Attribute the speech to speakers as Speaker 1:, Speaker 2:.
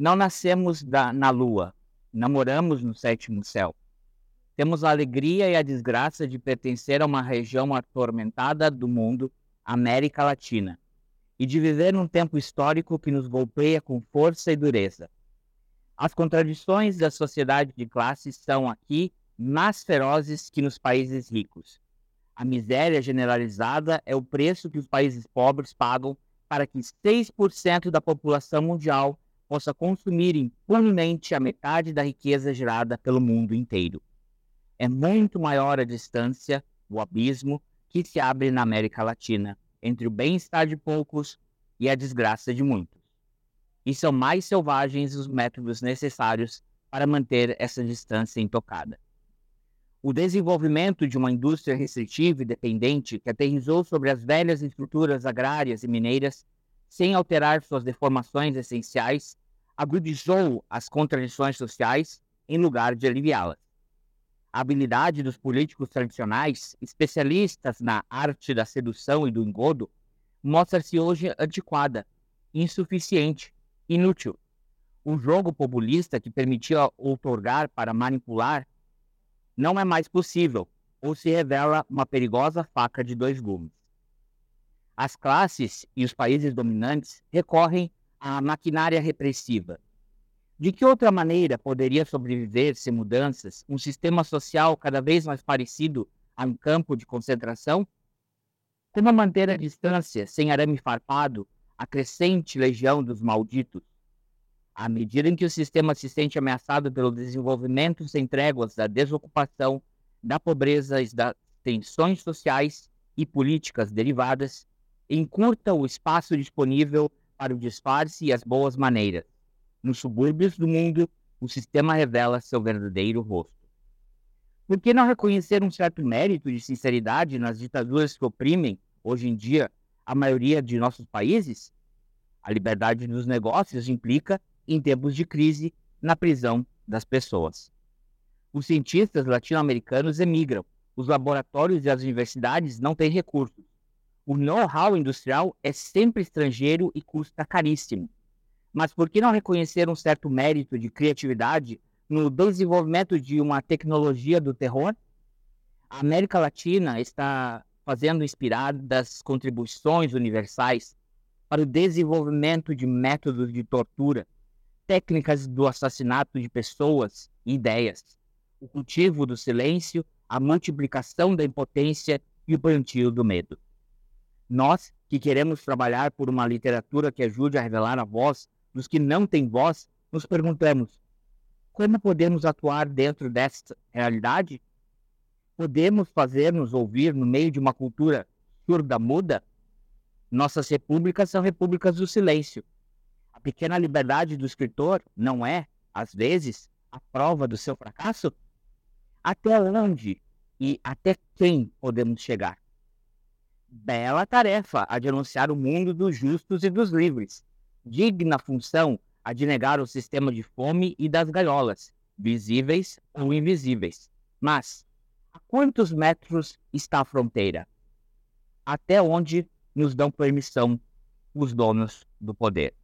Speaker 1: Não nascemos da, na lua, namoramos no sétimo céu. Temos a alegria e a desgraça de pertencer a uma região atormentada do mundo, América Latina, e de viver num tempo histórico que nos golpeia com força e dureza. As contradições da sociedade de classes são aqui mais ferozes que nos países ricos. A miséria generalizada é o preço que os países pobres pagam para que 6% da população mundial possa consumir impunemente a metade da riqueza gerada pelo mundo inteiro. É muito maior a distância, o abismo, que se abre na América Latina entre o bem-estar de poucos e a desgraça de muitos. E são mais selvagens os métodos necessários para manter essa distância intocada. O desenvolvimento de uma indústria restritiva e dependente que aterrizou sobre as velhas estruturas agrárias e mineiras sem alterar suas deformações essenciais, agudizou as contradições sociais em lugar de aliviá-las. A habilidade dos políticos tradicionais, especialistas na arte da sedução e do engodo, mostra-se hoje antiquada, insuficiente, inútil. O jogo populista que permitia outorgar para manipular não é mais possível, ou se revela uma perigosa faca de dois gumes as classes e os países dominantes recorrem à maquinária repressiva. De que outra maneira poderia sobreviver sem mudanças um sistema social cada vez mais parecido a um campo de concentração? Como manter a distância sem arame farpado a crescente legião dos malditos? À medida em que o sistema se sente ameaçado pelo desenvolvimento sem tréguas da desocupação, da pobreza e das tensões sociais e políticas derivadas, encurta o espaço disponível para o disfarce e as boas maneiras. Nos subúrbios do mundo, o sistema revela seu verdadeiro rosto. Por que não reconhecer um certo mérito de sinceridade nas ditaduras que oprimem, hoje em dia, a maioria de nossos países? A liberdade dos negócios implica, em tempos de crise, na prisão das pessoas. Os cientistas latino-americanos emigram, os laboratórios e as universidades não têm recursos o know-how industrial é sempre estrangeiro e custa caríssimo. Mas por que não reconhecer um certo mérito de criatividade no desenvolvimento de uma tecnologia do terror? A América Latina está fazendo inspiradas contribuições universais para o desenvolvimento de métodos de tortura, técnicas do assassinato de pessoas e ideias, o cultivo do silêncio, a multiplicação da impotência e o plantio do medo. Nós, que queremos trabalhar por uma literatura que ajude a revelar a voz dos que não têm voz, nos perguntamos: como podemos atuar dentro desta realidade? Podemos fazer-nos ouvir no meio de uma cultura surda-muda? Nossas repúblicas são repúblicas do silêncio. A pequena liberdade do escritor não é, às vezes, a prova do seu fracasso? Até onde e até quem podemos chegar? Bela tarefa a de anunciar o mundo dos justos e dos livres. Digna função a de negar o sistema de fome e das gaiolas, visíveis ou invisíveis. Mas, a quantos metros está a fronteira? Até onde nos dão permissão os donos do poder?